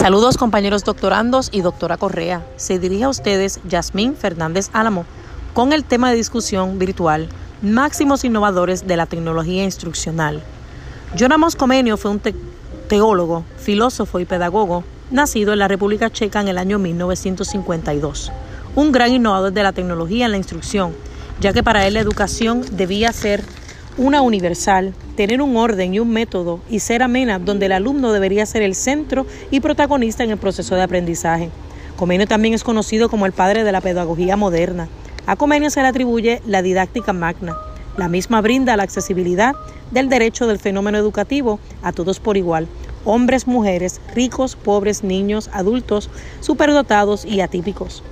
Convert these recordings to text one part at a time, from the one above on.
Saludos compañeros doctorandos y doctora Correa. Se dirige a ustedes Yasmín Fernández Álamo con el tema de discusión virtual Máximos innovadores de la tecnología instruccional. John Amos Comenio fue un teólogo, filósofo y pedagogo nacido en la República Checa en el año 1952. Un gran innovador de la tecnología en la instrucción, ya que para él la educación debía ser una universal, tener un orden y un método y ser amena donde el alumno debería ser el centro y protagonista en el proceso de aprendizaje. Comenio también es conocido como el padre de la pedagogía moderna. A Comenio se le atribuye la didáctica magna. La misma brinda la accesibilidad del derecho del fenómeno educativo a todos por igual, hombres, mujeres, ricos, pobres, niños, adultos, superdotados y atípicos.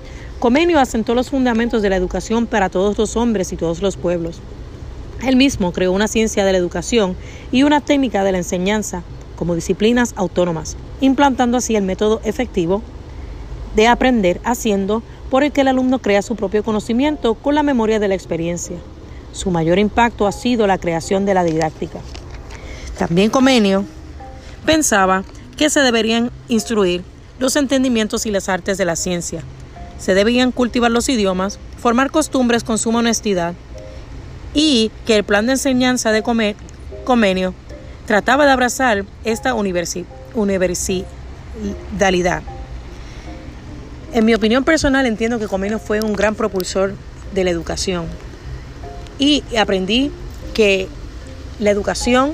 Comenio asentó los fundamentos de la educación para todos los hombres y todos los pueblos. Él mismo creó una ciencia de la educación y una técnica de la enseñanza como disciplinas autónomas, implantando así el método efectivo de aprender haciendo por el que el alumno crea su propio conocimiento con la memoria de la experiencia. Su mayor impacto ha sido la creación de la didáctica. También Comenio pensaba que se deberían instruir los entendimientos y las artes de la ciencia. Se debían cultivar los idiomas, formar costumbres con suma honestidad, y que el plan de enseñanza de Comenio trataba de abrazar esta universalidad. En mi opinión personal entiendo que Comenio fue un gran propulsor de la educación y aprendí que la educación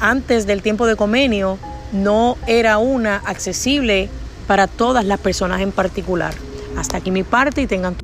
antes del tiempo de Comenio no era una accesible para todas las personas en particular. Hasta aquí mi parte y tengan